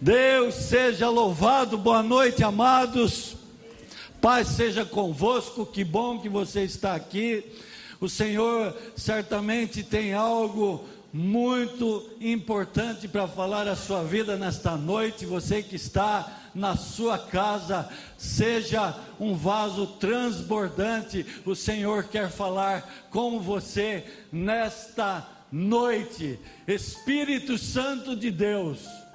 Deus seja louvado, boa noite, amados. Paz seja convosco, que bom que você está aqui. O Senhor certamente tem algo muito importante para falar a sua vida nesta noite. Você que está na sua casa, seja um vaso transbordante. O Senhor quer falar com você nesta noite. Espírito Santo de Deus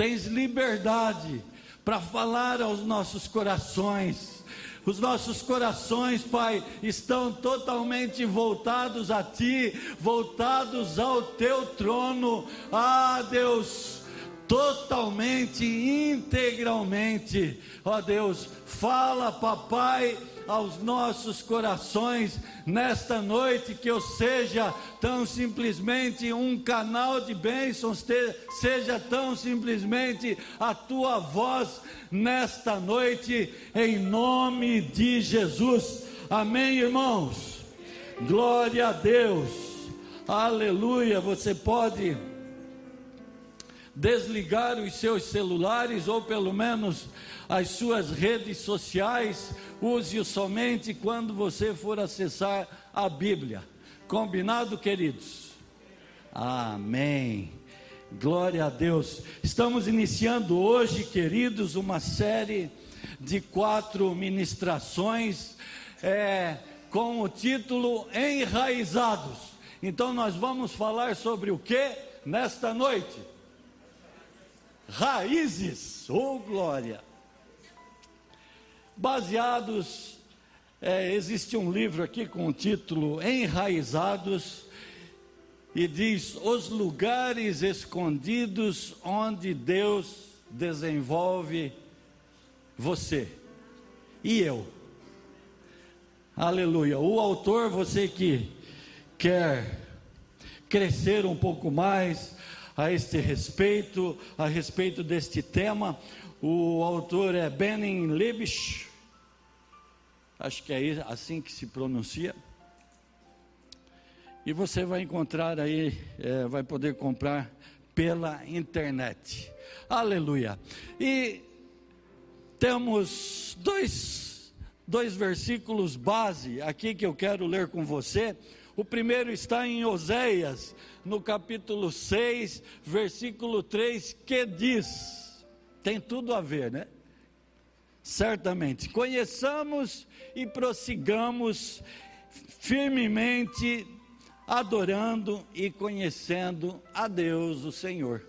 tens liberdade para falar aos nossos corações. Os nossos corações, Pai, estão totalmente voltados a Ti, voltados ao Teu trono. Ah, Deus, totalmente, integralmente. Ó oh, Deus, fala, papai aos nossos corações nesta noite, que eu seja tão simplesmente um canal de bênçãos, seja tão simplesmente a tua voz nesta noite, em nome de Jesus. Amém, irmãos? Glória a Deus, aleluia. Você pode desligar os seus celulares ou pelo menos as suas redes sociais, use-o somente quando você for acessar a Bíblia. Combinado, queridos? Amém. Glória a Deus. Estamos iniciando hoje, queridos, uma série de quatro ministrações é, com o título Enraizados. Então, nós vamos falar sobre o que nesta noite? Raízes, oh glória! Baseados. É, existe um livro aqui com o título Enraizados, e diz: Os lugares escondidos onde Deus desenvolve você e eu. Aleluia. O autor, você que quer crescer um pouco mais a este respeito, a respeito deste tema, o autor é Benin Lebisch acho que é assim que se pronuncia. E você vai encontrar aí, é, vai poder comprar pela internet. Aleluia. E temos dois, dois versículos base aqui que eu quero ler com você. O primeiro está em Oséias, no capítulo 6, versículo 3, que diz: tem tudo a ver, né? Certamente. Conheçamos e prossigamos firmemente adorando e conhecendo a Deus, o Senhor.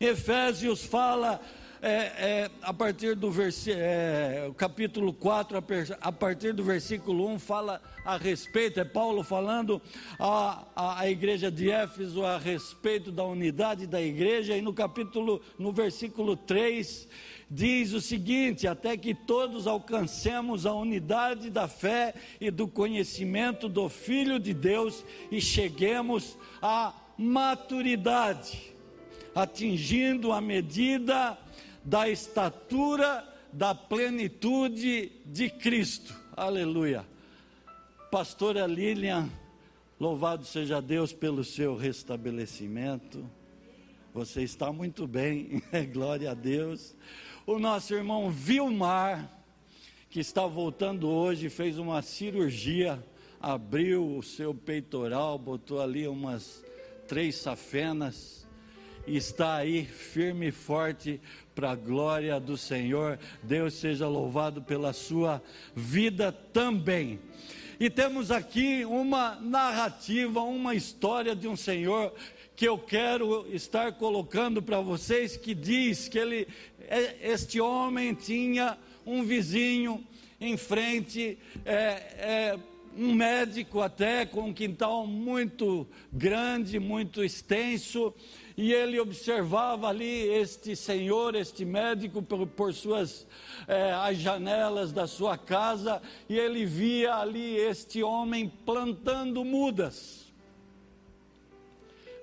Efésios fala é, é, a partir do é, capítulo 4, a, partir do versículo 1, fala a respeito, é Paulo falando à, a igreja de Éfeso a respeito da unidade da igreja, e no capítulo, no versículo 3, diz o seguinte: até que todos alcancemos a unidade da fé e do conhecimento do Filho de Deus e cheguemos à maturidade, atingindo a medida da estatura da plenitude de Cristo. Aleluia. Pastora Lilian, louvado seja Deus pelo seu restabelecimento. Você está muito bem, glória a Deus. O nosso irmão Vilmar, que está voltando hoje, fez uma cirurgia, abriu o seu peitoral, botou ali umas três safenas e está aí firme e forte para a glória do Senhor. Deus seja louvado pela sua vida também. E temos aqui uma narrativa, uma história de um Senhor que eu quero estar colocando para vocês, que diz que ele, é, este homem tinha um vizinho em frente, é, é, um médico até com um quintal muito grande, muito extenso, e ele observava ali este senhor, este médico, por, por suas é, as janelas da sua casa, e ele via ali este homem plantando mudas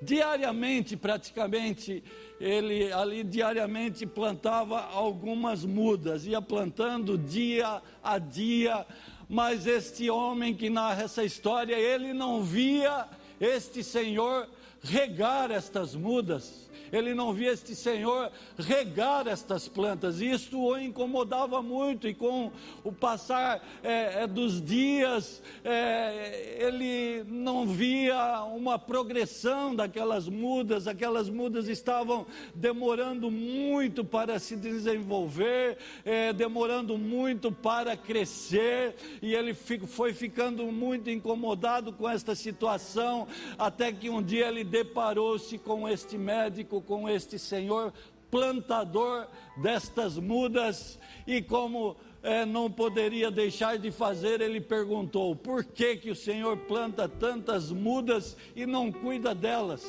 diariamente, praticamente, ele ali diariamente plantava algumas mudas, ia plantando dia a dia, mas este homem que narra essa história, ele não via este senhor regar estas mudas, ele não via este Senhor regar estas plantas. Isto o incomodava muito, e com o passar é, é, dos dias, é, ele não via uma progressão daquelas mudas, aquelas mudas estavam demorando muito para se desenvolver, é, demorando muito para crescer, e ele foi ficando muito incomodado com esta situação, até que um dia ele deparou-se com este médico, com este senhor plantador destas mudas, e como é, não poderia deixar de fazer, ele perguntou: por que, que o Senhor planta tantas mudas e não cuida delas?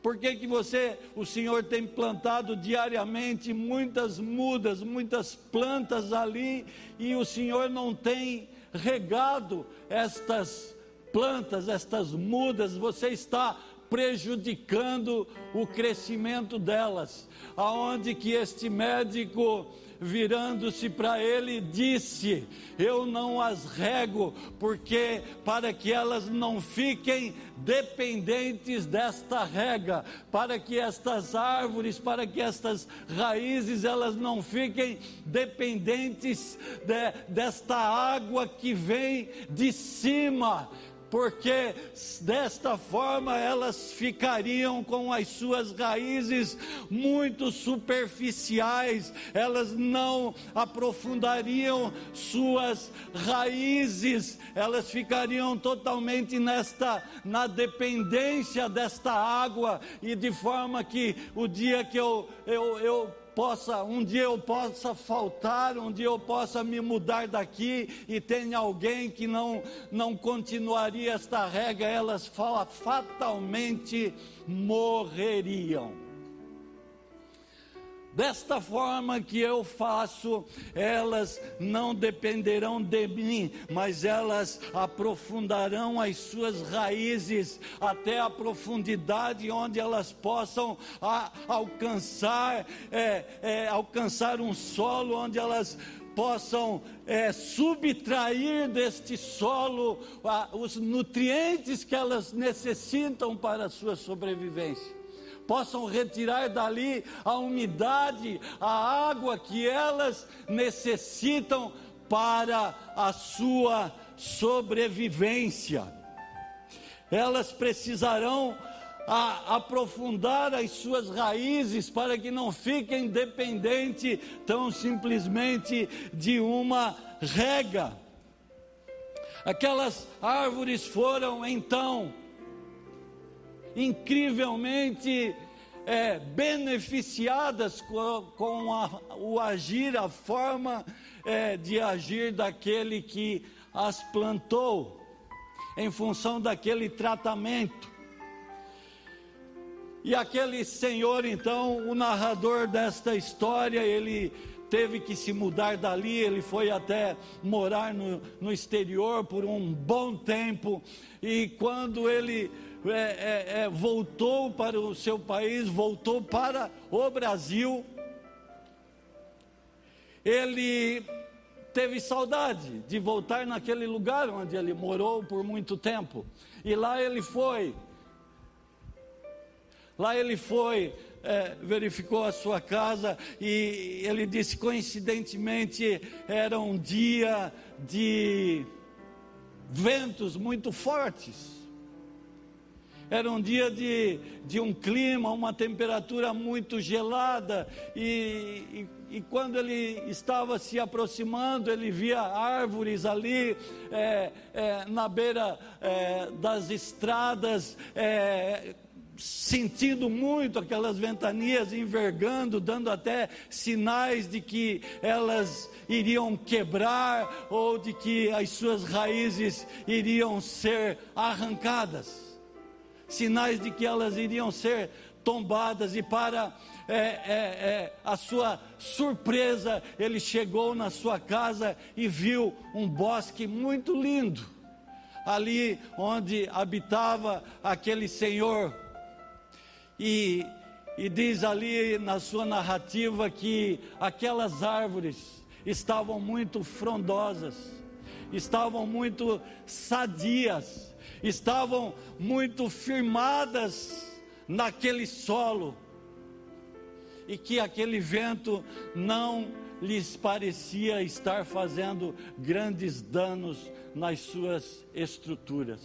Por que, que você, o Senhor tem plantado diariamente muitas mudas, muitas plantas ali, e o Senhor não tem regado estas plantas, estas mudas, você está prejudicando o crescimento delas. Aonde que este médico virando-se para ele, disse: Eu não as rego, porque para que elas não fiquem dependentes desta rega, para que estas árvores, para que estas raízes, elas não fiquem dependentes de, desta água que vem de cima porque desta forma elas ficariam com as suas raízes muito superficiais, elas não aprofundariam suas raízes, elas ficariam totalmente nesta na dependência desta água e de forma que o dia que eu eu, eu possa, um dia eu possa faltar, um dia eu possa me mudar daqui e tenha alguém que não, não continuaria esta regra, elas fatalmente morreriam. Desta forma que eu faço, elas não dependerão de mim, mas elas aprofundarão as suas raízes até a profundidade onde elas possam a, alcançar, é, é, alcançar um solo onde elas possam é, subtrair deste solo os nutrientes que elas necessitam para a sua sobrevivência possam retirar dali a umidade, a água que elas necessitam para a sua sobrevivência. Elas precisarão a aprofundar as suas raízes para que não fiquem dependentes tão simplesmente de uma rega. Aquelas árvores foram então incrivelmente é, beneficiadas com, com a, o agir, a forma é, de agir daquele que as plantou, em função daquele tratamento. E aquele senhor, então, o narrador desta história, ele teve que se mudar dali, ele foi até morar no, no exterior por um bom tempo, e quando ele é, é, é, voltou para o seu país, voltou para o Brasil, ele teve saudade de voltar naquele lugar onde ele morou por muito tempo, e lá ele foi. Lá ele foi, é, verificou a sua casa e ele disse coincidentemente era um dia de ventos muito fortes. Era um dia de, de um clima, uma temperatura muito gelada, e, e, e quando ele estava se aproximando, ele via árvores ali é, é, na beira é, das estradas, é, sentindo muito aquelas ventanias envergando, dando até sinais de que elas iriam quebrar ou de que as suas raízes iriam ser arrancadas sinais de que elas iriam ser tombadas, e para é, é, é, a sua surpresa, ele chegou na sua casa e viu um bosque muito lindo, ali onde habitava aquele senhor, e, e diz ali na sua narrativa que aquelas árvores estavam muito frondosas, estavam muito sadias, estavam muito firmadas naquele solo e que aquele vento não lhes parecia estar fazendo grandes danos nas suas estruturas.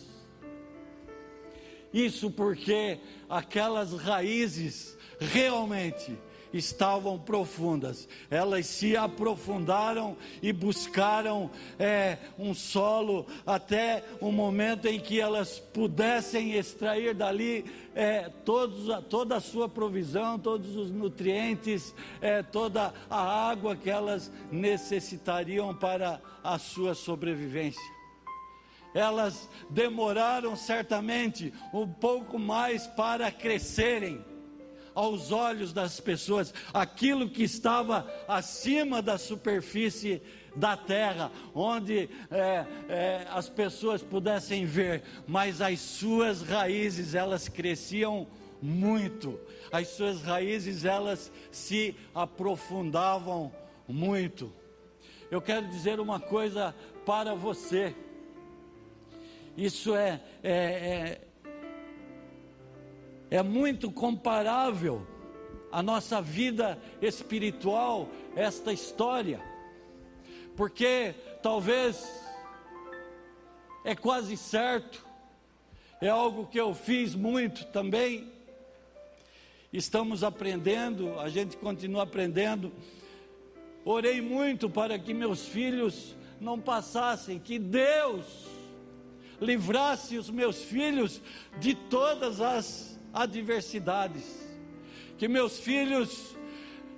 Isso porque aquelas raízes realmente estavam profundas. Elas se aprofundaram e buscaram é, um solo até o momento em que elas pudessem extrair dali é, todos, toda a sua provisão, todos os nutrientes, é, toda a água que elas necessitariam para a sua sobrevivência elas demoraram certamente um pouco mais para crescerem, aos olhos das pessoas aquilo que estava acima da superfície da terra, onde é, é, as pessoas pudessem ver, mas as suas raízes elas cresciam muito, as suas raízes elas se aprofundavam muito. Eu quero dizer uma coisa para você. Isso é, é, é muito comparável à nossa vida espiritual, esta história, porque talvez é quase certo, é algo que eu fiz muito também. Estamos aprendendo, a gente continua aprendendo. Orei muito para que meus filhos não passassem, que Deus livrasse os meus filhos de todas as adversidades. Que meus filhos,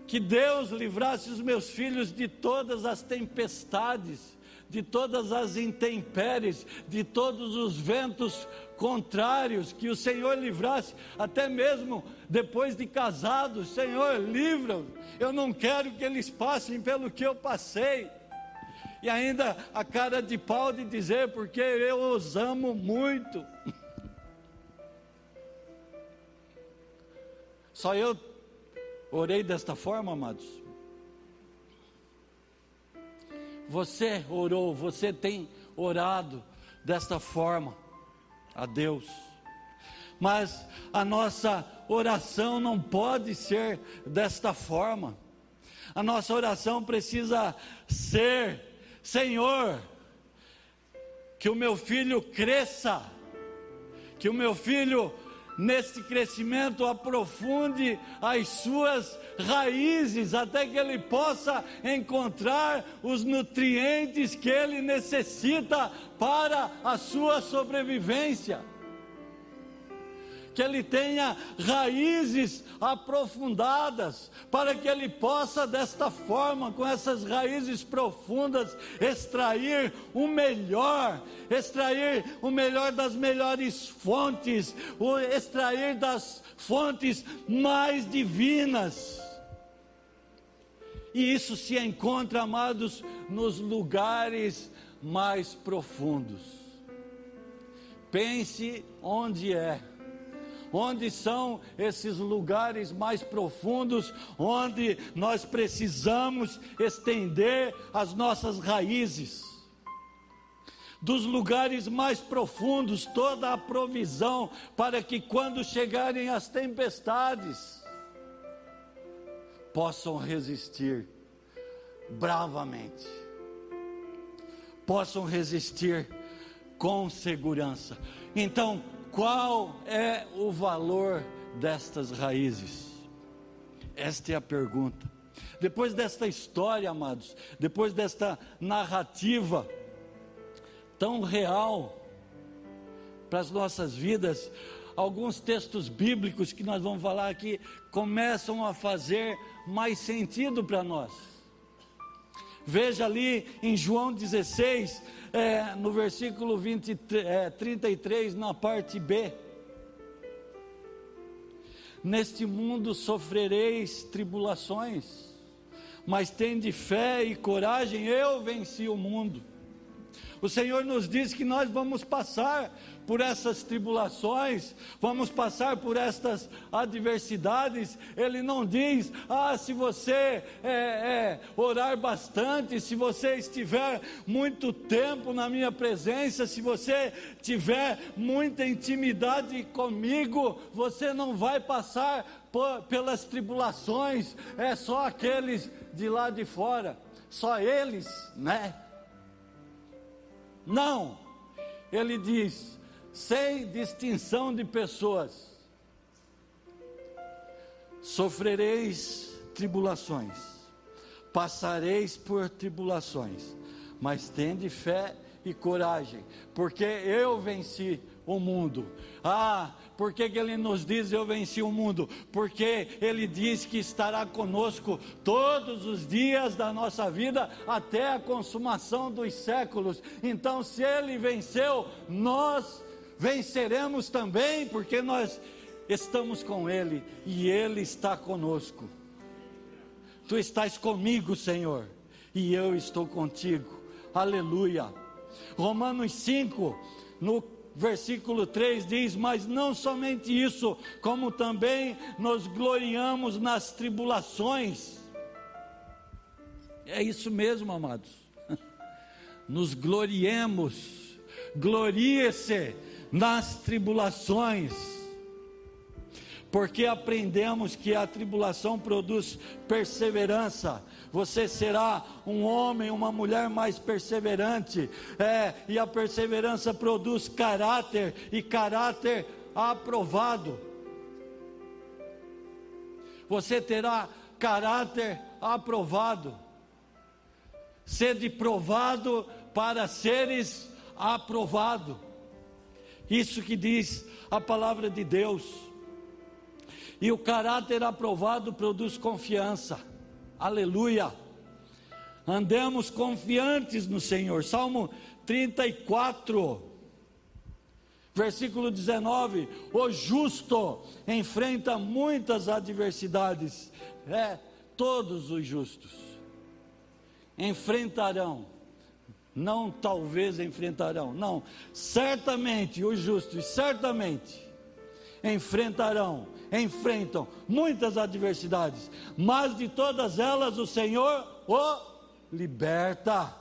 que Deus livrasse os meus filhos de todas as tempestades, de todas as intempéries, de todos os ventos contrários, que o Senhor livrasse, até mesmo depois de casados, Senhor, livra-os. Eu não quero que eles passem pelo que eu passei. E ainda a cara de pau de dizer, porque eu os amo muito. Só eu orei desta forma, amados. Você orou, você tem orado desta forma a Deus. Mas a nossa oração não pode ser desta forma. A nossa oração precisa ser: Senhor, que o meu filho cresça, que o meu filho nesse crescimento, aprofunde as suas raízes, até que ele possa encontrar os nutrientes que ele necessita para a sua sobrevivência que ele tenha raízes aprofundadas, para que ele possa, desta forma, com essas raízes profundas, extrair o melhor, extrair o melhor das melhores fontes, extrair das fontes mais divinas. E isso se encontra, amados, nos lugares mais profundos. Pense onde é onde são esses lugares mais profundos, onde nós precisamos estender as nossas raízes. Dos lugares mais profundos, toda a provisão para que quando chegarem as tempestades, possam resistir bravamente, possam resistir com segurança. Então, qual é o valor destas raízes? Esta é a pergunta. Depois desta história, amados, depois desta narrativa tão real para as nossas vidas, alguns textos bíblicos que nós vamos falar aqui começam a fazer mais sentido para nós. Veja ali em João 16, é, no versículo 20, é, 33, na parte B. Neste mundo sofrereis tribulações, mas tende fé e coragem, eu venci o mundo. O Senhor nos diz que nós vamos passar por essas tribulações, vamos passar por estas adversidades. Ele não diz, ah, se você é, é, orar bastante, se você estiver muito tempo na minha presença, se você tiver muita intimidade comigo, você não vai passar por, pelas tribulações, é só aqueles de lá de fora, só eles, né? Não, ele diz, sem distinção de pessoas, sofrereis tribulações, passareis por tribulações, mas tende fé e coragem, porque eu venci o mundo. Ah, por que, que ele nos diz eu venci o mundo? Porque ele diz que estará conosco todos os dias da nossa vida até a consumação dos séculos. Então, se ele venceu, nós venceremos também, porque nós estamos com ele e ele está conosco. Tu estás comigo, Senhor, e eu estou contigo. Aleluia. Romanos 5, no versículo 3 diz: Mas não somente isso, como também nos gloriamos nas tribulações. É isso mesmo, amados. Nos gloriemos, glorie-se nas tribulações, porque aprendemos que a tribulação produz perseverança, você será um homem, uma mulher mais perseverante, é, e a perseverança produz caráter, e caráter aprovado. Você terá caráter aprovado. Sede provado para seres aprovado. Isso que diz a palavra de Deus. E o caráter aprovado produz confiança. Aleluia. Andemos confiantes no Senhor. Salmo 34, versículo 19: O justo enfrenta muitas adversidades. É, todos os justos enfrentarão. Não talvez enfrentarão, não. Certamente os justos, certamente enfrentarão enfrentam muitas adversidades, mas de todas elas o Senhor o liberta.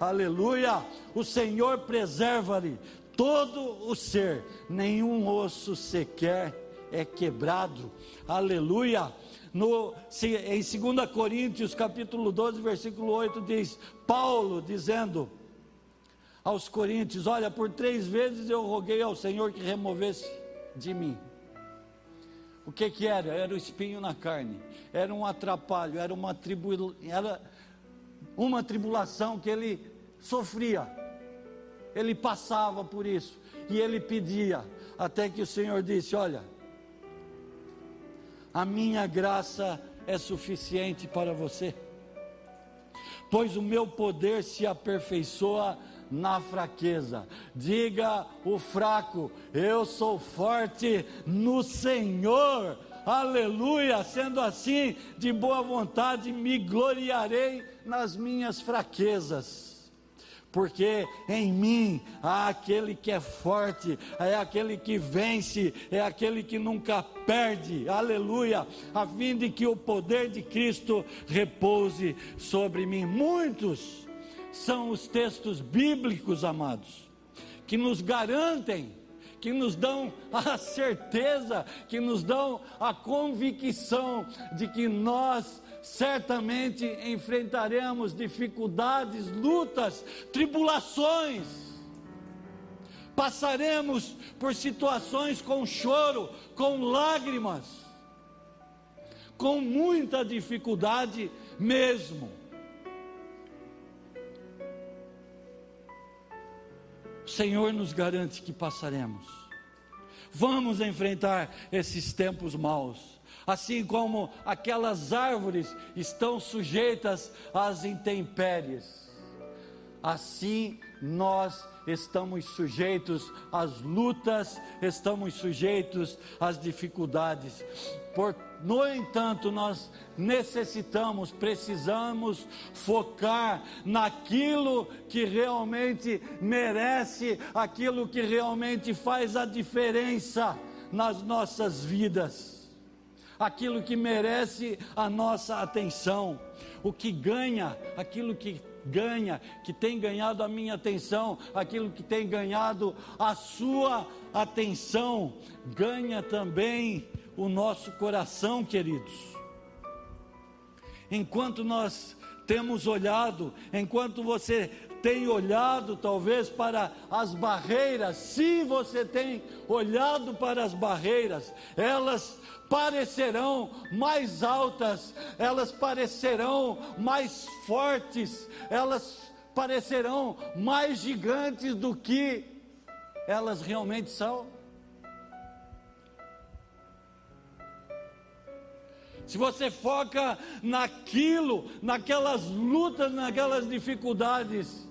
Aleluia! O Senhor preserva-lhe todo o ser, nenhum osso sequer é quebrado. Aleluia! No, em 2 Coríntios capítulo 12, versículo 8 diz, Paulo dizendo aos Coríntios: Olha, por três vezes eu roguei ao Senhor que removesse de mim o que que era? Era o espinho na carne, era um atrapalho, era uma, tribu, era uma tribulação que ele sofria, ele passava por isso, e ele pedia, até que o Senhor disse: Olha, a minha graça é suficiente para você, pois o meu poder se aperfeiçoa na fraqueza. Diga o fraco: Eu sou forte no Senhor. Aleluia! Sendo assim, de boa vontade, me gloriarei nas minhas fraquezas porque em mim há aquele que é forte, é aquele que vence, é aquele que nunca perde, aleluia, a fim de que o poder de Cristo repouse sobre mim. Muitos são os textos bíblicos, amados, que nos garantem, que nos dão a certeza, que nos dão a convicção de que nós certamente enfrentaremos dificuldades, lutas, tribulações. Passaremos por situações com choro, com lágrimas, com muita dificuldade mesmo. O Senhor nos garante que passaremos. Vamos enfrentar esses tempos maus. Assim como aquelas árvores estão sujeitas às intempéries, assim nós estamos sujeitos às lutas, estamos sujeitos às dificuldades. Por No entanto, nós necessitamos, precisamos focar naquilo que realmente merece, aquilo que realmente faz a diferença nas nossas vidas, aquilo que merece a nossa atenção, o que ganha, aquilo que ganha, que tem ganhado a minha atenção, aquilo que tem ganhado a sua atenção, ganha também o nosso coração, queridos. Enquanto nós temos olhado, enquanto você tem olhado talvez para as barreiras, se você tem olhado para as barreiras, elas parecerão mais altas, elas parecerão mais fortes, elas parecerão mais gigantes do que elas realmente são. Se você foca naquilo, naquelas lutas, naquelas dificuldades,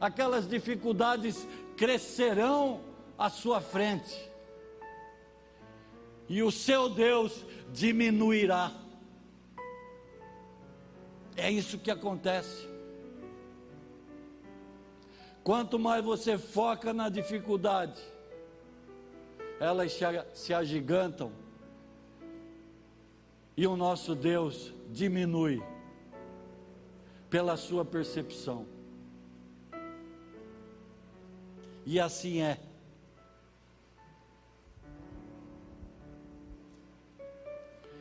aquelas dificuldades crescerão à sua frente, e o seu Deus diminuirá. É isso que acontece. Quanto mais você foca na dificuldade, elas se agigantam e o nosso Deus diminui pela sua percepção. E assim é.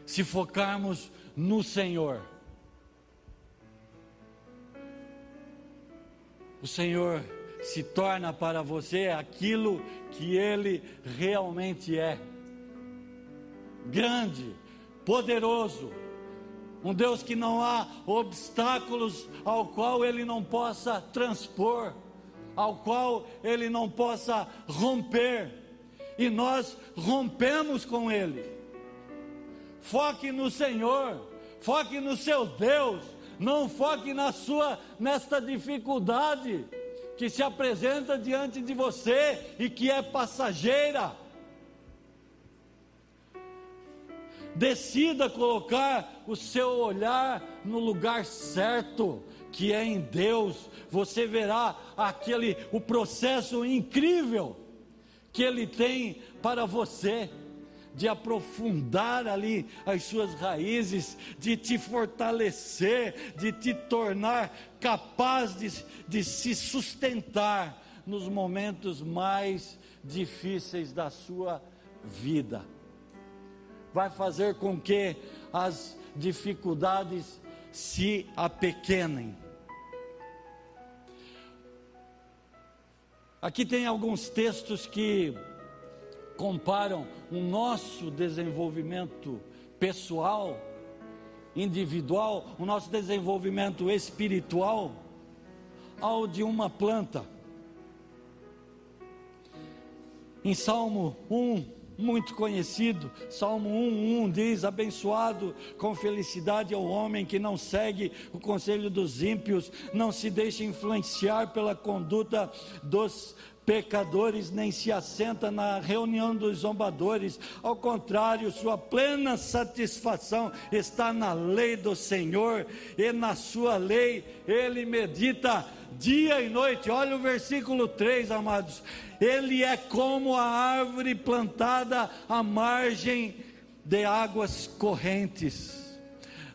Se focarmos no Senhor, o Senhor se torna para você aquilo que Ele realmente é: grande, poderoso, um Deus que não há obstáculos ao qual ele não possa transpor, ao qual ele não possa romper, e nós rompemos com ele. Foque no Senhor, foque no seu Deus, não foque na sua nesta dificuldade que se apresenta diante de você e que é passageira. Decida colocar o seu olhar no lugar certo, que é em Deus. Você verá aquele o processo incrível que ele tem para você de aprofundar ali as suas raízes, de te fortalecer, de te tornar capaz de, de se sustentar nos momentos mais difíceis da sua vida vai fazer com que as dificuldades se apequenem. Aqui tem alguns textos que comparam o nosso desenvolvimento pessoal, individual, o nosso desenvolvimento espiritual ao de uma planta. Em Salmo 1, muito conhecido. Salmo 1:1 diz: Abençoado com felicidade é o homem que não segue o conselho dos ímpios, não se deixa influenciar pela conduta dos pecadores, nem se assenta na reunião dos zombadores. Ao contrário, sua plena satisfação está na lei do Senhor, e na sua lei ele medita dia e noite. Olha o versículo 3, amados. Ele é como a árvore plantada à margem de águas correntes.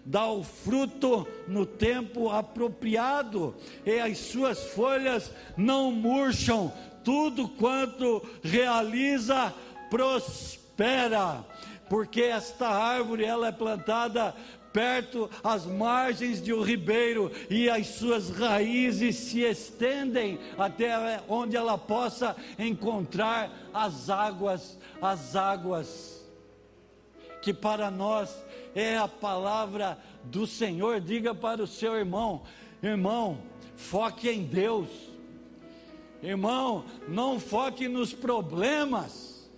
Dá o fruto no tempo apropriado, e as suas folhas não murcham, tudo quanto realiza prospera, porque esta árvore ela é plantada perto às margens de um ribeiro e as suas raízes se estendem até onde ela possa encontrar as águas, as águas que para nós é a palavra do Senhor. Diga para o seu irmão, irmão, foque em Deus. Irmão, não foque nos problemas.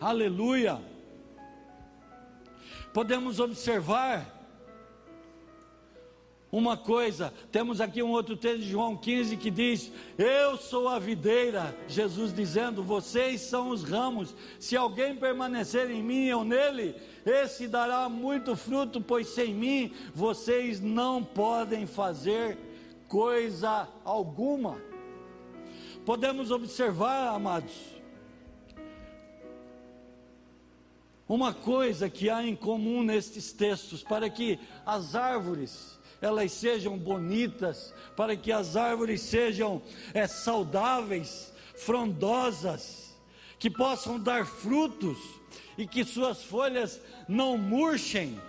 Aleluia podemos observar uma coisa, temos aqui um outro texto de João 15 que diz: Eu sou a videira, Jesus dizendo: Vocês são os ramos. Se alguém permanecer em mim ou nele, esse dará muito fruto, pois sem mim vocês não podem fazer coisa alguma. Podemos observar, amados, uma coisa que há em comum nestes textos, para que as árvores elas sejam bonitas, para que as árvores sejam é, saudáveis, frondosas, que possam dar frutos e que suas folhas não murchem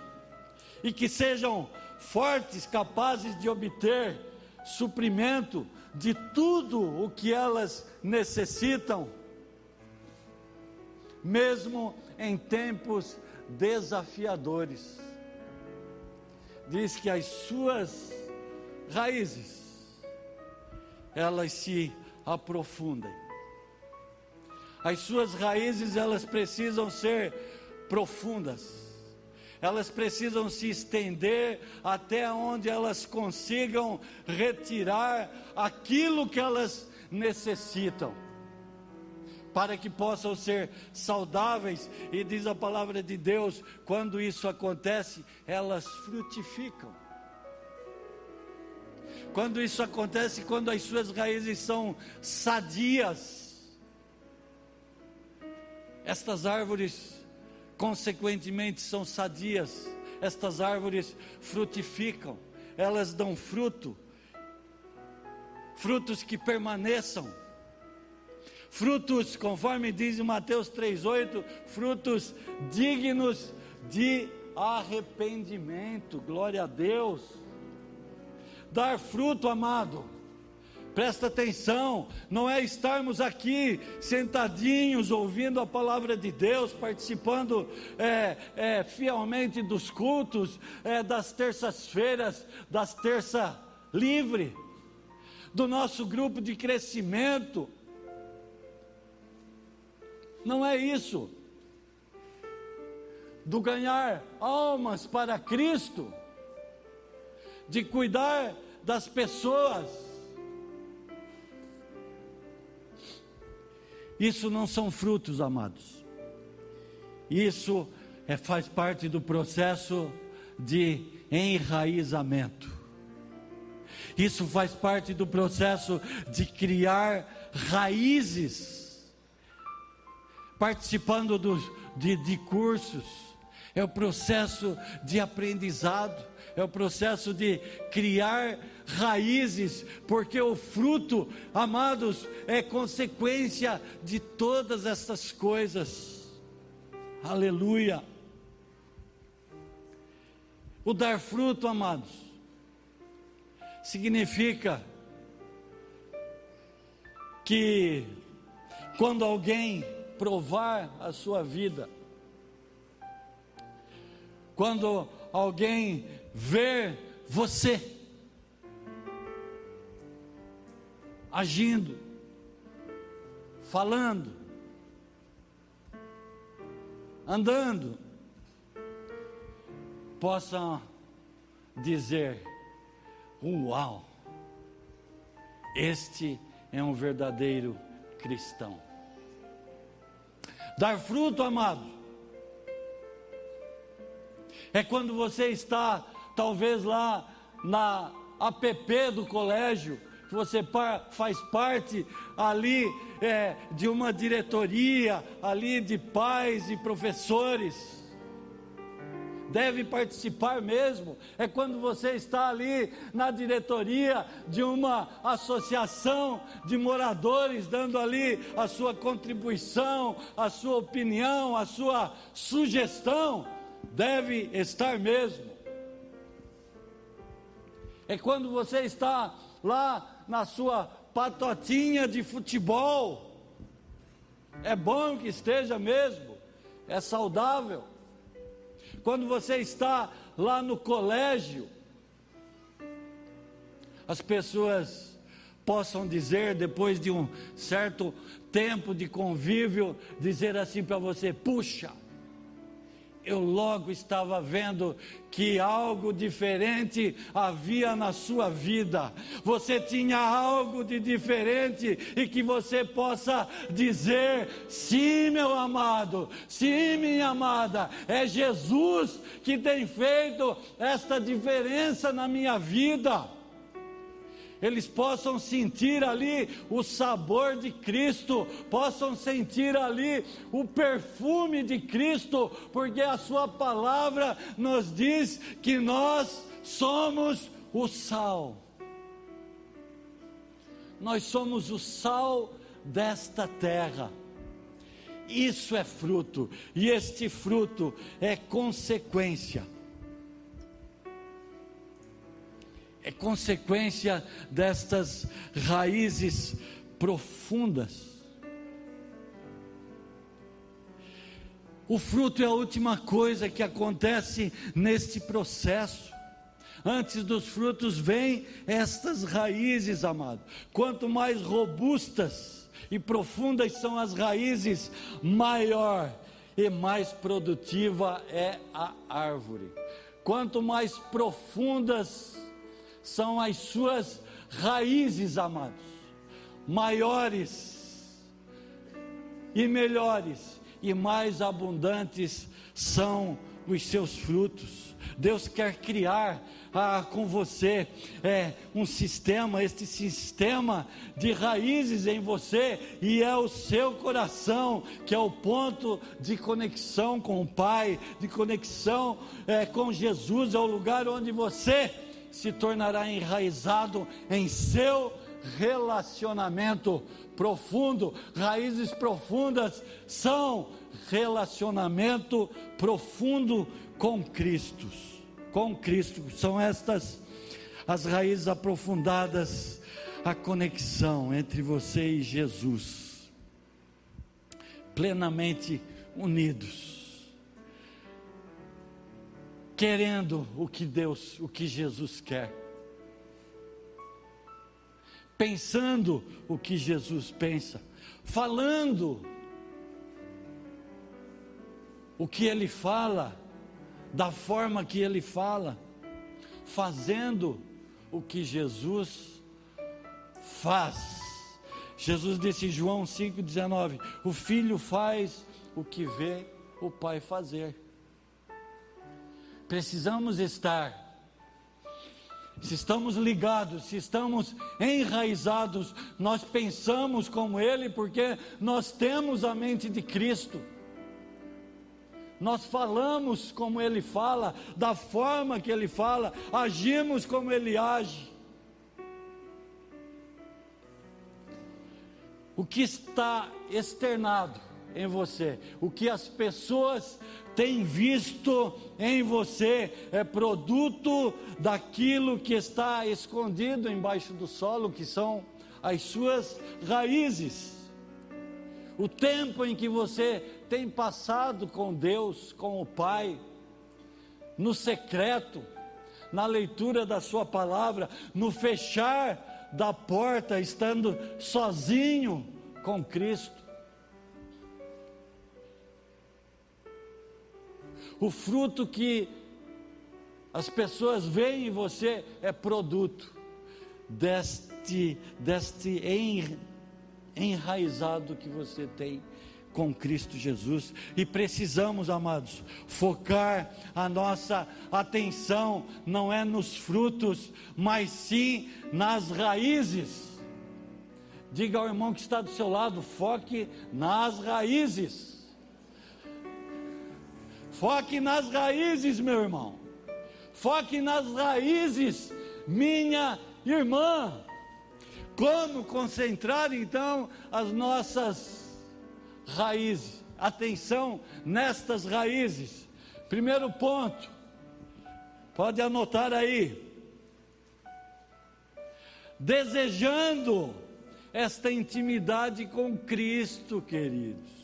e que sejam fortes, capazes de obter suprimento de tudo o que elas necessitam, mesmo em tempos desafiadores diz que as suas raízes elas se aprofundem. As suas raízes elas precisam ser profundas. Elas precisam se estender até onde elas consigam retirar aquilo que elas necessitam para que possam ser saudáveis, e diz a palavra de Deus: quando isso acontece, elas frutificam. Quando isso acontece, quando as suas raízes são sadias, estas árvores, consequentemente, são sadias, estas árvores frutificam, elas dão fruto, frutos que permaneçam. Frutos, conforme diz Mateus 3,8, frutos dignos de arrependimento, glória a Deus. Dar fruto, amado, presta atenção, não é estarmos aqui sentadinhos ouvindo a palavra de Deus, participando é, é, fielmente dos cultos, é, das terças-feiras, das terça livre, do nosso grupo de crescimento, não é isso. Do ganhar almas para Cristo, de cuidar das pessoas. Isso não são frutos, amados. Isso é, faz parte do processo de enraizamento. Isso faz parte do processo de criar raízes participando do, de, de cursos, é o processo de aprendizado, é o processo de criar raízes, porque o fruto, amados, é consequência de todas essas coisas. Aleluia. O dar fruto, amados, significa que quando alguém provar a sua vida. Quando alguém ver você agindo, falando, andando, possam dizer: Uau, este é um verdadeiro cristão. Dar fruto, amado, é quando você está, talvez lá na app do colégio, você faz parte ali é, de uma diretoria, ali de pais e professores. Deve participar mesmo, é quando você está ali na diretoria de uma associação de moradores, dando ali a sua contribuição, a sua opinião, a sua sugestão, deve estar mesmo. É quando você está lá na sua patotinha de futebol, é bom que esteja mesmo, é saudável. Quando você está lá no colégio, as pessoas possam dizer, depois de um certo tempo de convívio, dizer assim para você: puxa, eu logo estava vendo que algo diferente havia na sua vida. Você tinha algo de diferente e que você possa dizer: sim, meu amado, sim, minha amada, é Jesus que tem feito esta diferença na minha vida eles possam sentir ali o sabor de Cristo, possam sentir ali o perfume de Cristo, porque a Sua palavra nos diz que nós somos o sal. Nós somos o sal desta terra. Isso é fruto, e este fruto é consequência é consequência destas raízes profundas. O fruto é a última coisa que acontece neste processo. Antes dos frutos vêm estas raízes, amado. Quanto mais robustas e profundas são as raízes, maior e mais produtiva é a árvore. Quanto mais profundas são as suas raízes, amados, maiores e melhores e mais abundantes são os seus frutos. Deus quer criar ah, com você é, um sistema, este sistema de raízes em você, e é o seu coração que é o ponto de conexão com o Pai, de conexão é, com Jesus, é o lugar onde você se tornará enraizado em seu relacionamento profundo. Raízes profundas são relacionamento profundo com Cristo. Com Cristo são estas as raízes aprofundadas, a conexão entre você e Jesus, plenamente unidos querendo o que Deus, o que Jesus quer, pensando o que Jesus pensa, falando o que ele fala, da forma que ele fala, fazendo o que Jesus faz. Jesus disse em João 5,19: O filho faz o que vê o pai fazer precisamos estar. Se estamos ligados, se estamos enraizados, nós pensamos como Ele, porque nós temos a mente de Cristo. Nós falamos como Ele fala, da forma que Ele fala, agimos como Ele age. O que está externado em você, o que as pessoas têm visto em você é produto daquilo que está escondido embaixo do solo, que são as suas raízes. O tempo em que você tem passado com Deus, com o Pai, no secreto, na leitura da Sua palavra, no fechar da porta, estando sozinho com Cristo. O fruto que as pessoas veem em você é produto deste, deste enraizado que você tem com Cristo Jesus. E precisamos, amados, focar a nossa atenção não é nos frutos, mas sim nas raízes. Diga ao irmão que está do seu lado, foque nas raízes. Foque nas raízes, meu irmão. Foque nas raízes, minha irmã. Como concentrar então as nossas raízes? Atenção nestas raízes. Primeiro ponto, pode anotar aí. Desejando esta intimidade com Cristo, queridos.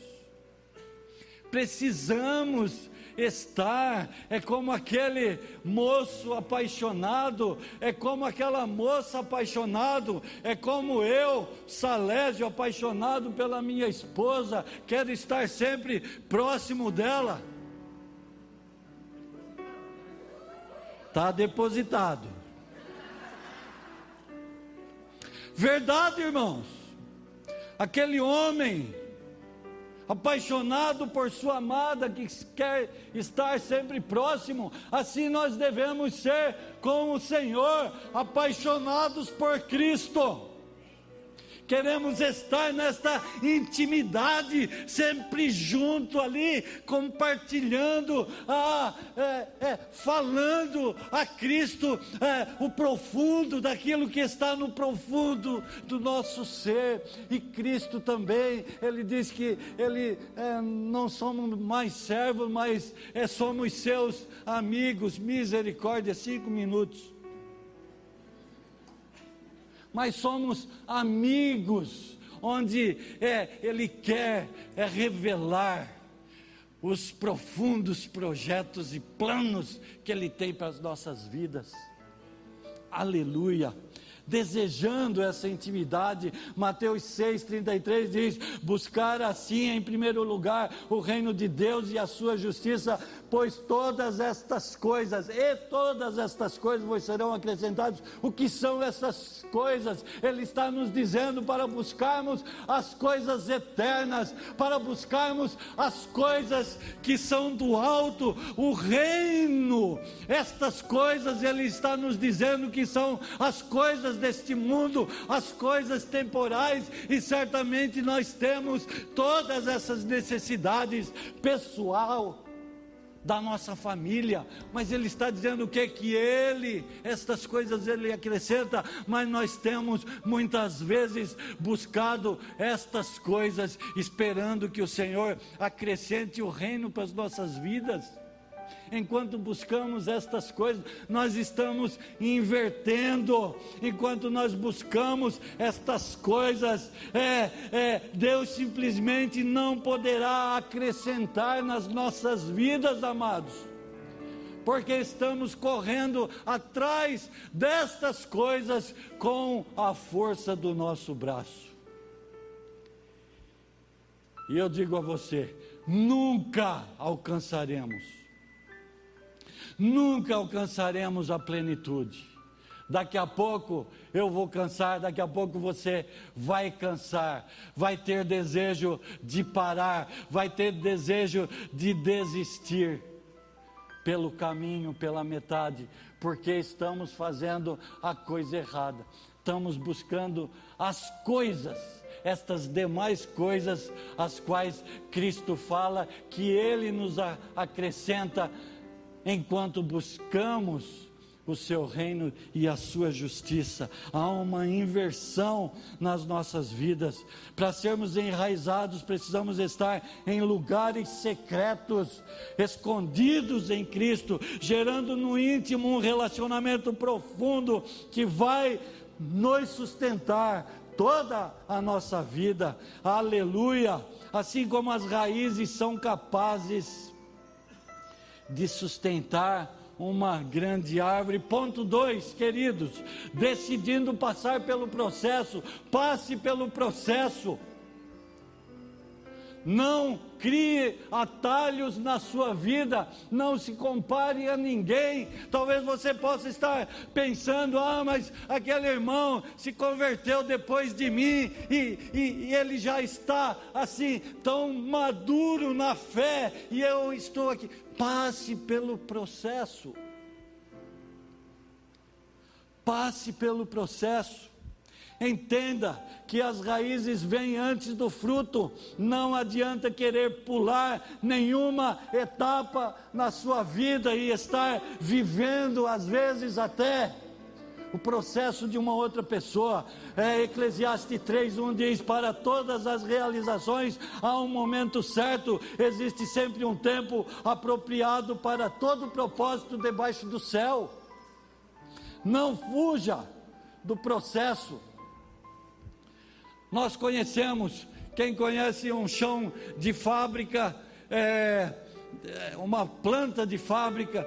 Precisamos estar, é como aquele moço apaixonado, é como aquela moça apaixonado, é como eu, Salésio, apaixonado pela minha esposa, quero estar sempre próximo dela. Está depositado. Verdade, irmãos. Aquele homem apaixonado por sua amada que quer estar sempre próximo, assim nós devemos ser com o Senhor, apaixonados por Cristo queremos estar nesta intimidade, sempre junto ali, compartilhando, ah, é, é, falando a Cristo é, o profundo daquilo que está no profundo do nosso ser, e Cristo também, Ele diz que Ele é, não somos mais servos, mas é, somos seus amigos, misericórdia, cinco minutos mas somos amigos, onde é, Ele quer é revelar os profundos projetos e planos que Ele tem para as nossas vidas. Aleluia desejando essa intimidade. Mateus 6,33 diz: buscar assim em primeiro lugar o reino de Deus e a sua justiça, pois todas estas coisas, e todas estas coisas vos serão acrescentadas. O que são essas coisas? Ele está nos dizendo para buscarmos as coisas eternas, para buscarmos as coisas que são do alto, o reino. Estas coisas ele está nos dizendo que são as coisas deste mundo, as coisas temporais, e certamente nós temos todas essas necessidades pessoal da nossa família, mas ele está dizendo o que que ele, estas coisas ele acrescenta, mas nós temos muitas vezes buscado estas coisas esperando que o Senhor acrescente o reino para as nossas vidas enquanto buscamos estas coisas, nós estamos invertendo. Enquanto nós buscamos estas coisas, é, é, Deus simplesmente não poderá acrescentar nas nossas vidas, amados porque estamos correndo atrás destas coisas com a força do nosso braço. E eu digo a você: nunca alcançaremos nunca alcançaremos a plenitude. Daqui a pouco eu vou cansar, daqui a pouco você vai cansar, vai ter desejo de parar, vai ter desejo de desistir pelo caminho, pela metade, porque estamos fazendo a coisa errada. Estamos buscando as coisas, estas demais coisas, as quais Cristo fala que Ele nos acrescenta enquanto buscamos o seu reino e a sua justiça. Há uma inversão nas nossas vidas. Para sermos enraizados, precisamos estar em lugares secretos, escondidos em Cristo, gerando no íntimo um relacionamento profundo que vai nos sustentar toda a nossa vida. Aleluia! Assim como as raízes são capazes de sustentar uma grande árvore. Ponto 2, queridos, decidindo passar pelo processo, passe pelo processo. Não crie atalhos na sua vida, não se compare a ninguém. Talvez você possa estar pensando: ah, mas aquele irmão se converteu depois de mim e, e, e ele já está assim, tão maduro na fé, e eu estou aqui. Passe pelo processo. Passe pelo processo. Entenda que as raízes vêm antes do fruto. Não adianta querer pular nenhuma etapa na sua vida e estar vivendo, às vezes até, o processo de uma outra pessoa. É, Eclesiastes 3:1 diz: Para todas as realizações há um momento certo, existe sempre um tempo apropriado para todo propósito debaixo do céu. Não fuja do processo nós conhecemos, quem conhece um chão de fábrica, é, é, uma planta de fábrica,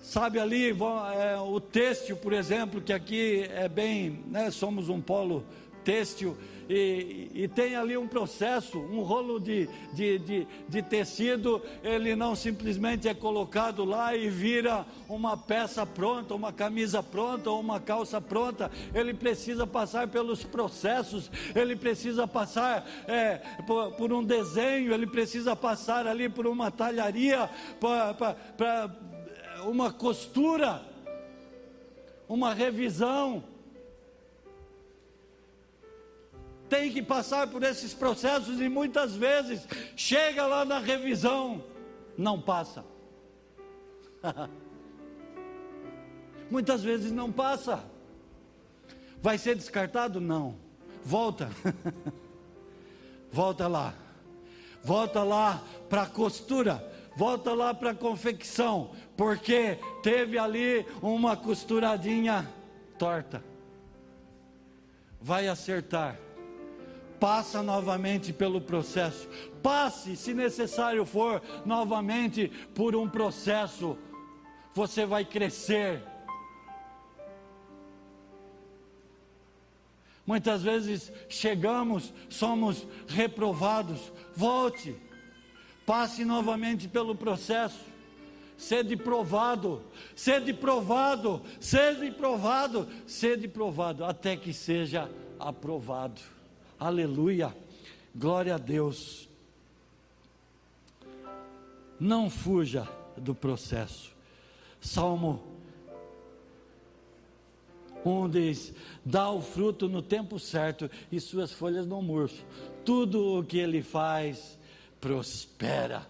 sabe ali é, o têxtil, por exemplo, que aqui é bem, né, somos um polo têxtil e, e, tem ali um processo, um rolo de, de, de, de, tecido, ele não simplesmente é colocado lá e vira uma peça pronta, uma camisa pronta ou uma calça pronta, ele precisa passar pelos processos, ele precisa passar é, por, por, um desenho, ele precisa passar ali por uma talharia, para uma costura, uma revisão tem que passar por esses processos e muitas vezes chega lá na revisão, não passa. muitas vezes não passa. Vai ser descartado? Não. Volta. Volta lá. Volta lá para a costura. Volta lá para a confecção. Porque teve ali uma costuradinha torta. Vai acertar passa novamente pelo processo. Passe, se necessário for, novamente por um processo. Você vai crescer. Muitas vezes chegamos, somos reprovados. Volte, passe novamente pelo processo. Sede provado, sede provado, sede provado, sede provado, até que seja aprovado. Aleluia. Glória a Deus. Não fuja do processo. Salmo 1 diz: dá o fruto no tempo certo e suas folhas não murcham. Tudo o que ele faz prospera.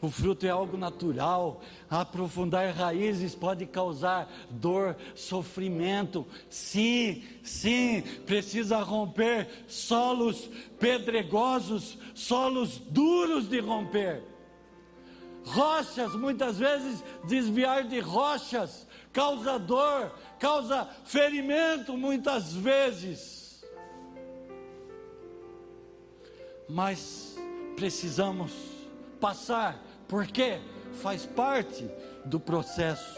O fruto é algo natural. Aprofundar raízes pode causar dor, sofrimento. Sim, sim, precisa romper solos pedregosos, solos duros de romper. Rochas, muitas vezes desviar de rochas causa dor, causa ferimento muitas vezes. Mas precisamos passar porque faz parte do processo.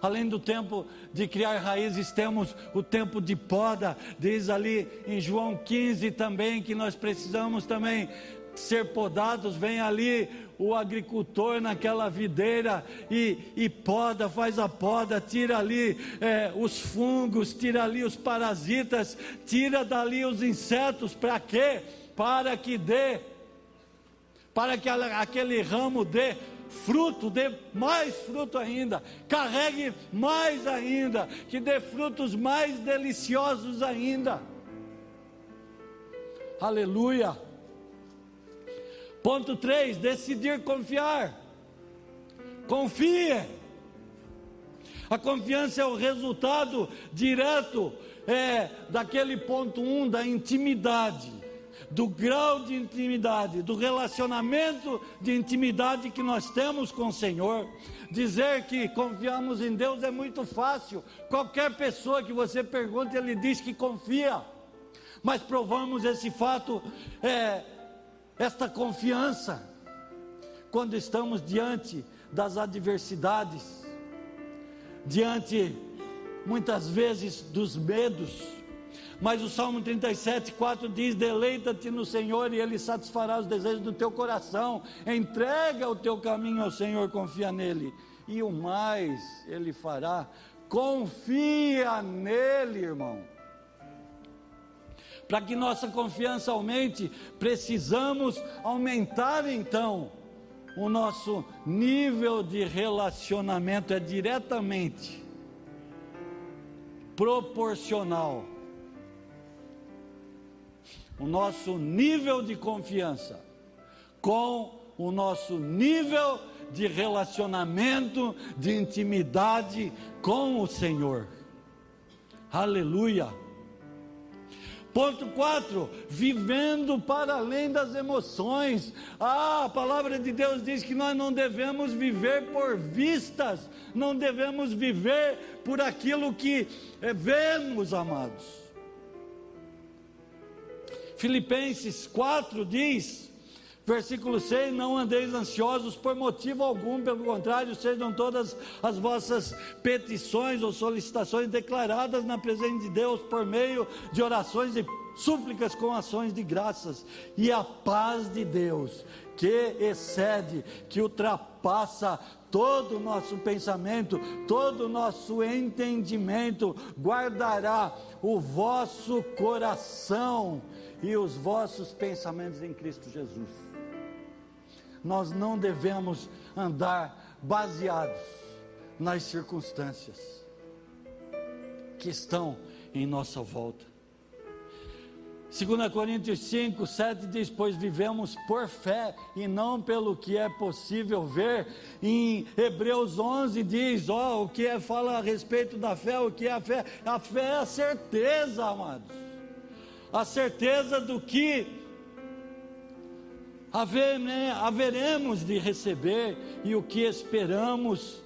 Além do tempo de criar raízes, temos o tempo de poda, diz ali em João 15 também que nós precisamos também ser podados. Vem ali o agricultor naquela videira e, e poda, faz a poda, tira ali é, os fungos, tira ali os parasitas, tira dali os insetos, para quê? Para que dê para que aquele ramo dê fruto, dê mais fruto ainda, carregue mais ainda, que dê frutos mais deliciosos ainda. Aleluia. Ponto 3: decidir confiar. Confie. A confiança é o resultado direto é, daquele ponto 1 um, da intimidade do grau de intimidade, do relacionamento de intimidade que nós temos com o Senhor. Dizer que confiamos em Deus é muito fácil. Qualquer pessoa que você pergunte, ele diz que confia. Mas provamos esse fato, é, esta confiança, quando estamos diante das adversidades, diante muitas vezes dos medos, mas o Salmo 37, 4 diz: Deleita-te no Senhor e Ele satisfará os desejos do teu coração. Entrega o teu caminho ao Senhor, confia nele, e o mais Ele fará. Confia nele, irmão. Para que nossa confiança aumente, precisamos aumentar então o nosso nível de relacionamento, é diretamente proporcional o nosso nível de confiança com o nosso nível de relacionamento, de intimidade com o Senhor. Aleluia. Ponto 4, vivendo para além das emoções. Ah, a palavra de Deus diz que nós não devemos viver por vistas, não devemos viver por aquilo que eh, vemos, amados. Filipenses 4 diz, versículo 6: Não andeis ansiosos por motivo algum, pelo contrário, sejam todas as vossas petições ou solicitações declaradas na presença de Deus por meio de orações e súplicas com ações de graças, e a paz de Deus, que excede, que ultrapassa todo o nosso pensamento, todo o nosso entendimento, guardará o vosso coração e os vossos pensamentos em Cristo Jesus. Nós não devemos andar baseados nas circunstâncias que estão em nossa volta. 2 Coríntios 5, 7 diz: Pois vivemos por fé e não pelo que é possível ver. Em Hebreus 11 diz: Ó, oh, o que é, fala a respeito da fé, o que é a fé? A fé é a certeza, amados, a certeza do que né, haveremos de receber e o que esperamos,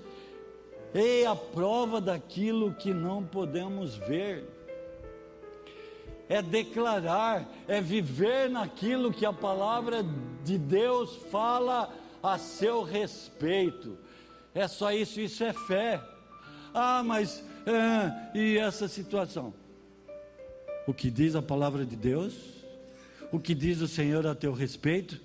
e a prova daquilo que não podemos ver é declarar, é viver naquilo que a palavra de Deus fala a seu respeito. É só isso, isso é fé. Ah, mas é, e essa situação? O que diz a palavra de Deus? O que diz o Senhor a teu respeito?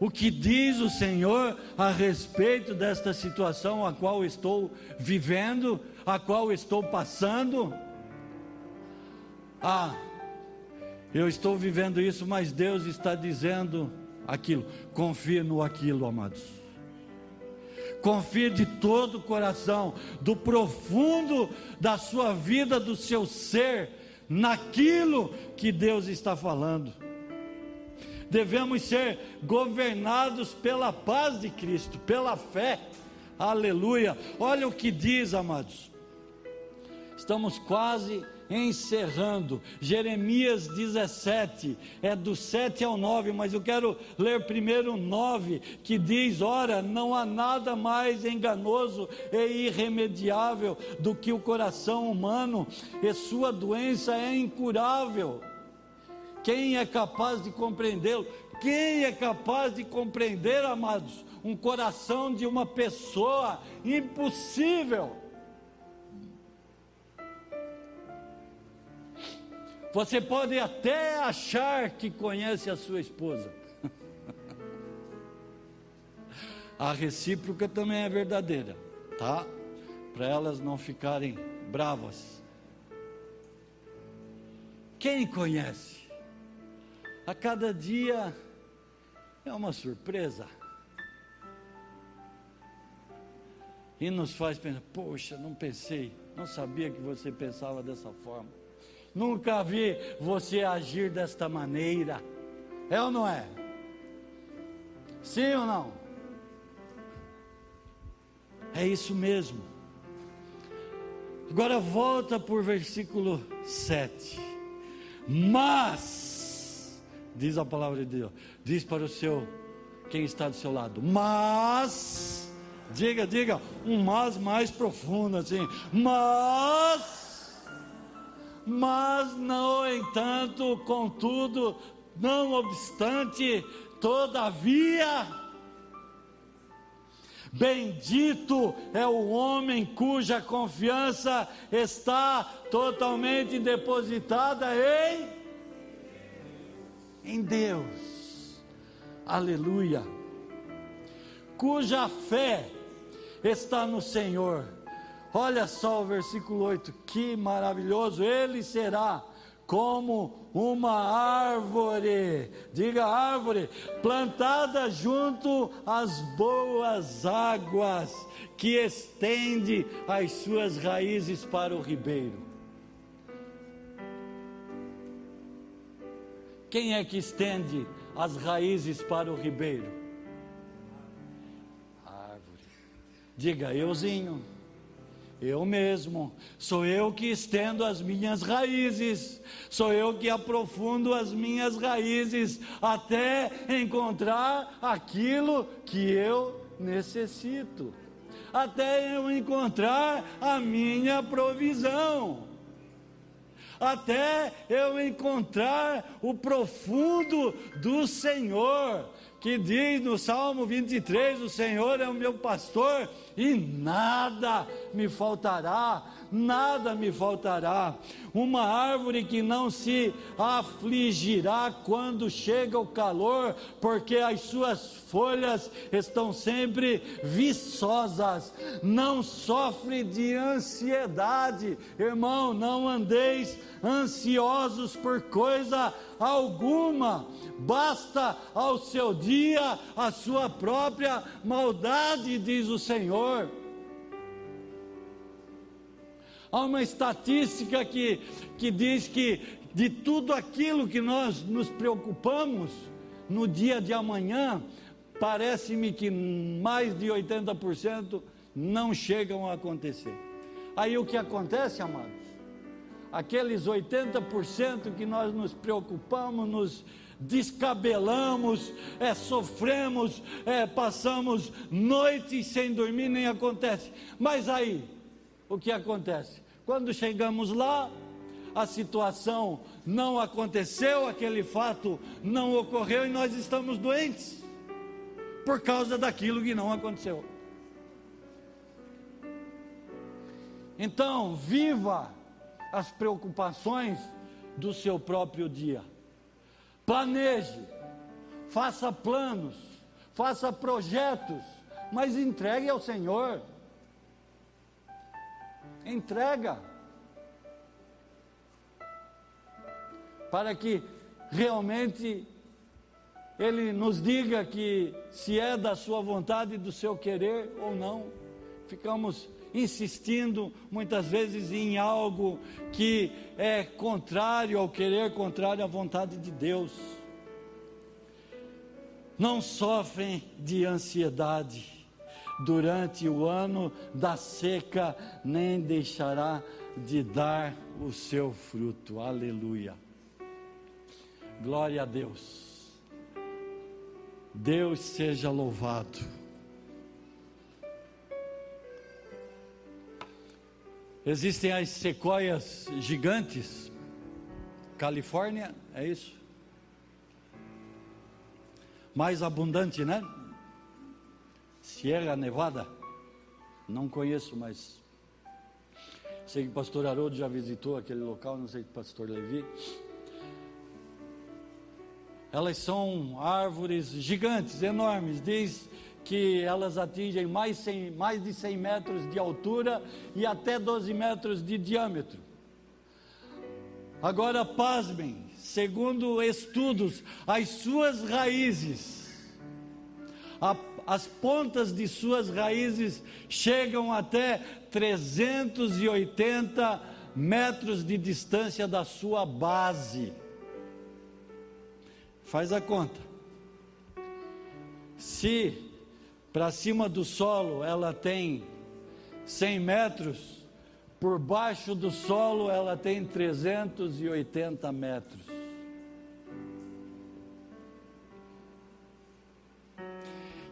O que diz o Senhor a respeito desta situação a qual estou vivendo, a qual estou passando? Ah, eu estou vivendo isso, mas Deus está dizendo aquilo. Confie no aquilo, amados. Confie de todo o coração, do profundo da sua vida, do seu ser, naquilo que Deus está falando. Devemos ser governados pela paz de Cristo, pela fé. Aleluia. Olha o que diz, amados. Estamos quase encerrando. Jeremias 17, é do 7 ao 9, mas eu quero ler primeiro 9, que diz: Ora, não há nada mais enganoso e irremediável do que o coração humano, e sua doença é incurável. Quem é capaz de compreendê-lo? Quem é capaz de compreender, amados, um coração de uma pessoa impossível? Você pode até achar que conhece a sua esposa. a recíproca também é verdadeira, tá? Para elas não ficarem bravas. Quem conhece? A cada dia é uma surpresa. E nos faz pensar: poxa, não pensei, não sabia que você pensava dessa forma. Nunca vi você agir desta maneira. É ou não é? Sim ou não? É isso mesmo. Agora volta por versículo 7. Mas, diz a palavra de Deus, diz para o seu, quem está do seu lado, mas, diga, diga, um mas mais profundo assim, mas, mas, no entanto, contudo, não obstante, todavia, Bendito é o homem cuja confiança está totalmente depositada em em Deus. Aleluia. Cuja fé está no Senhor Olha só o versículo 8, que maravilhoso! Ele será como uma árvore, diga árvore, plantada junto às boas águas, que estende as suas raízes para o ribeiro. Quem é que estende as raízes para o ribeiro? Árvore. Diga euzinho. Eu mesmo, sou eu que estendo as minhas raízes, sou eu que aprofundo as minhas raízes até encontrar aquilo que eu necessito, até eu encontrar a minha provisão, até eu encontrar o profundo do Senhor que diz no Salmo 23: O Senhor é o meu pastor e nada me faltará, nada me faltará. Uma árvore que não se afligirá quando chega o calor, porque as suas folhas estão sempre viçosas, não sofre de ansiedade. Irmão, não andeis ansiosos por coisa alguma, basta ao seu dia a sua própria maldade, diz o Senhor. Há uma estatística que, que diz que de tudo aquilo que nós nos preocupamos no dia de amanhã, parece-me que mais de 80% não chegam a acontecer. Aí o que acontece, amados? Aqueles 80% que nós nos preocupamos, nos descabelamos, é, sofremos, é, passamos noites sem dormir, nem acontece. Mas aí, o que acontece? Quando chegamos lá, a situação não aconteceu, aquele fato não ocorreu e nós estamos doentes por causa daquilo que não aconteceu. Então, viva as preocupações do seu próprio dia. Planeje, faça planos, faça projetos, mas entregue ao Senhor. Entrega. Para que realmente Ele nos diga que se é da Sua vontade, do seu querer ou não. Ficamos insistindo muitas vezes em algo que é contrário ao querer, contrário à vontade de Deus. Não sofrem de ansiedade durante o ano da seca, nem deixará de dar o seu fruto. Aleluia. Glória a Deus. Deus seja louvado. Existem as sequoias gigantes, Califórnia, é isso? Mais abundante, né? Sierra Nevada, não conheço, mas sei que o pastor Haroldo já visitou aquele local, não sei se o pastor Levi. Elas são árvores gigantes, enormes, diz que elas atingem mais, 100, mais de 100 metros de altura e até 12 metros de diâmetro. Agora, pasmem, segundo estudos, as suas raízes, a, as pontas de suas raízes chegam até 380 metros de distância da sua base. Faz a conta. Se para cima do solo ela tem 100 metros, por baixo do solo ela tem 380 metros.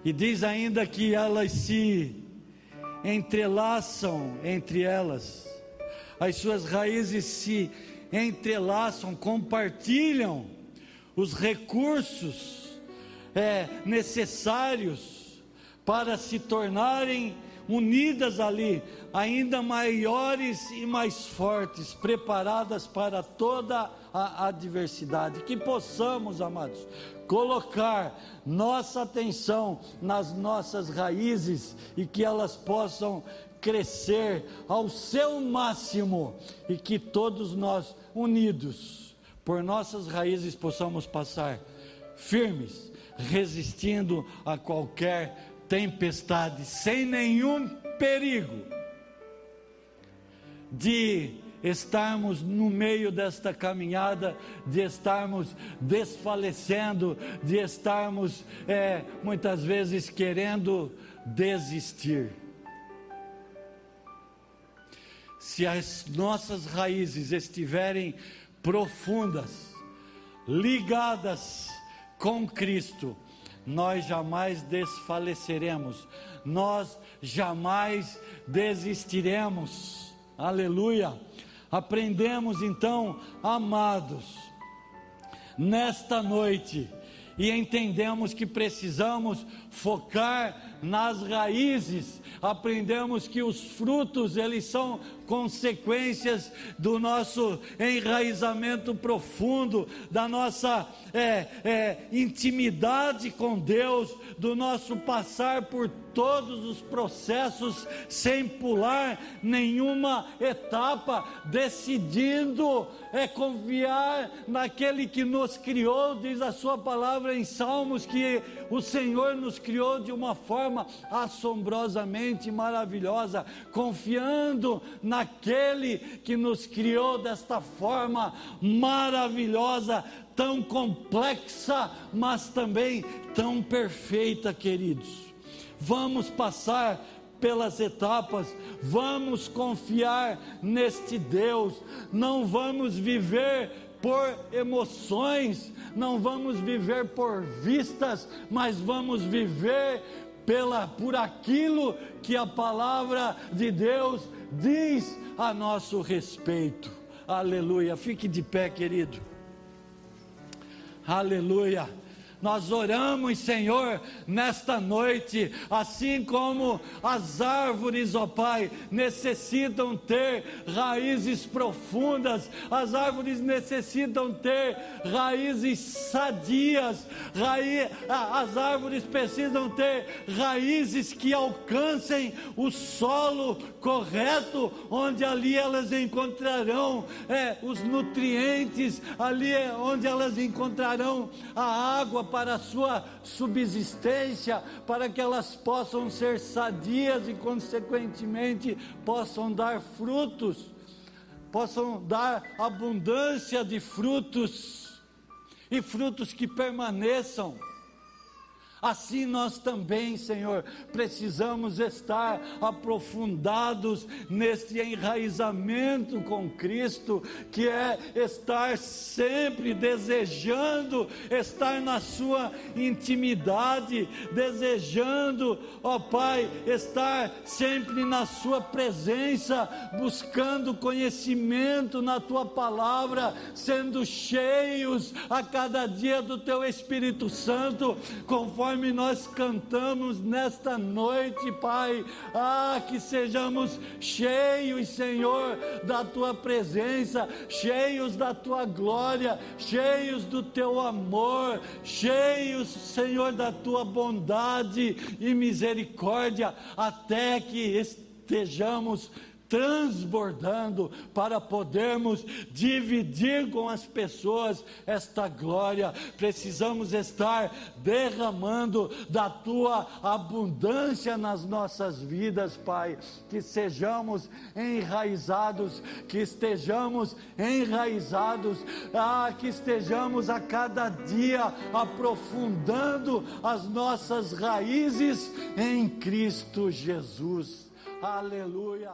E diz ainda que elas se entrelaçam entre elas, as suas raízes se entrelaçam, compartilham os recursos é, necessários para se tornarem unidas ali, ainda maiores e mais fortes, preparadas para toda a adversidade. Que possamos, amados, colocar nossa atenção nas nossas raízes e que elas possam crescer ao seu máximo e que todos nós, unidos por nossas raízes, possamos passar firmes, resistindo a qualquer tempestade, sem nenhum perigo de estarmos no meio desta caminhada, de estarmos desfalecendo, de estarmos é, muitas vezes querendo desistir. Se as nossas raízes estiverem profundas, ligadas com Cristo, nós jamais desfaleceremos, nós jamais desistiremos. Aleluia. Aprendemos então, amados, nesta noite, e entendemos que precisamos focar nas raízes. Aprendemos que os frutos, eles são consequências do nosso enraizamento profundo, da nossa é, é, intimidade com Deus, do nosso passar por todos os processos sem pular nenhuma etapa, decidindo é confiar naquele que nos criou, diz a sua palavra em Salmos que o Senhor nos criou de uma forma assombrosamente maravilhosa, confiando naquele que nos criou desta forma maravilhosa, tão complexa, mas também tão perfeita, queridos. Vamos passar pelas etapas, vamos confiar neste Deus, não vamos viver por emoções, não vamos viver por vistas, mas vamos viver pela por aquilo que a palavra de Deus diz a nosso respeito. Aleluia. Fique de pé, querido. Aleluia. Nós oramos, Senhor, nesta noite, assim como as árvores, ó Pai, necessitam ter raízes profundas, as árvores necessitam ter raízes sadias, as árvores precisam ter raízes que alcancem o solo correto, onde ali elas encontrarão é, os nutrientes, ali é onde elas encontrarão a água para a sua subsistência, para que elas possam ser sadias e, consequentemente, possam dar frutos, possam dar abundância de frutos e frutos que permaneçam. Assim nós também, Senhor, precisamos estar aprofundados neste enraizamento com Cristo, que é estar sempre desejando estar na Sua intimidade, desejando, ó Pai, estar sempre na Sua presença, buscando conhecimento na Tua palavra, sendo cheios a cada dia do Teu Espírito Santo, conforme conforme nós cantamos nesta noite, Pai. Ah, que sejamos cheios, Senhor, da tua presença, cheios da tua glória, cheios do teu amor, cheios, Senhor, da tua bondade e misericórdia, até que estejamos transbordando para podermos dividir com as pessoas esta glória. Precisamos estar derramando da tua abundância nas nossas vidas, Pai. Que sejamos enraizados, que estejamos enraizados, ah, que estejamos a cada dia aprofundando as nossas raízes em Cristo Jesus. Aleluia.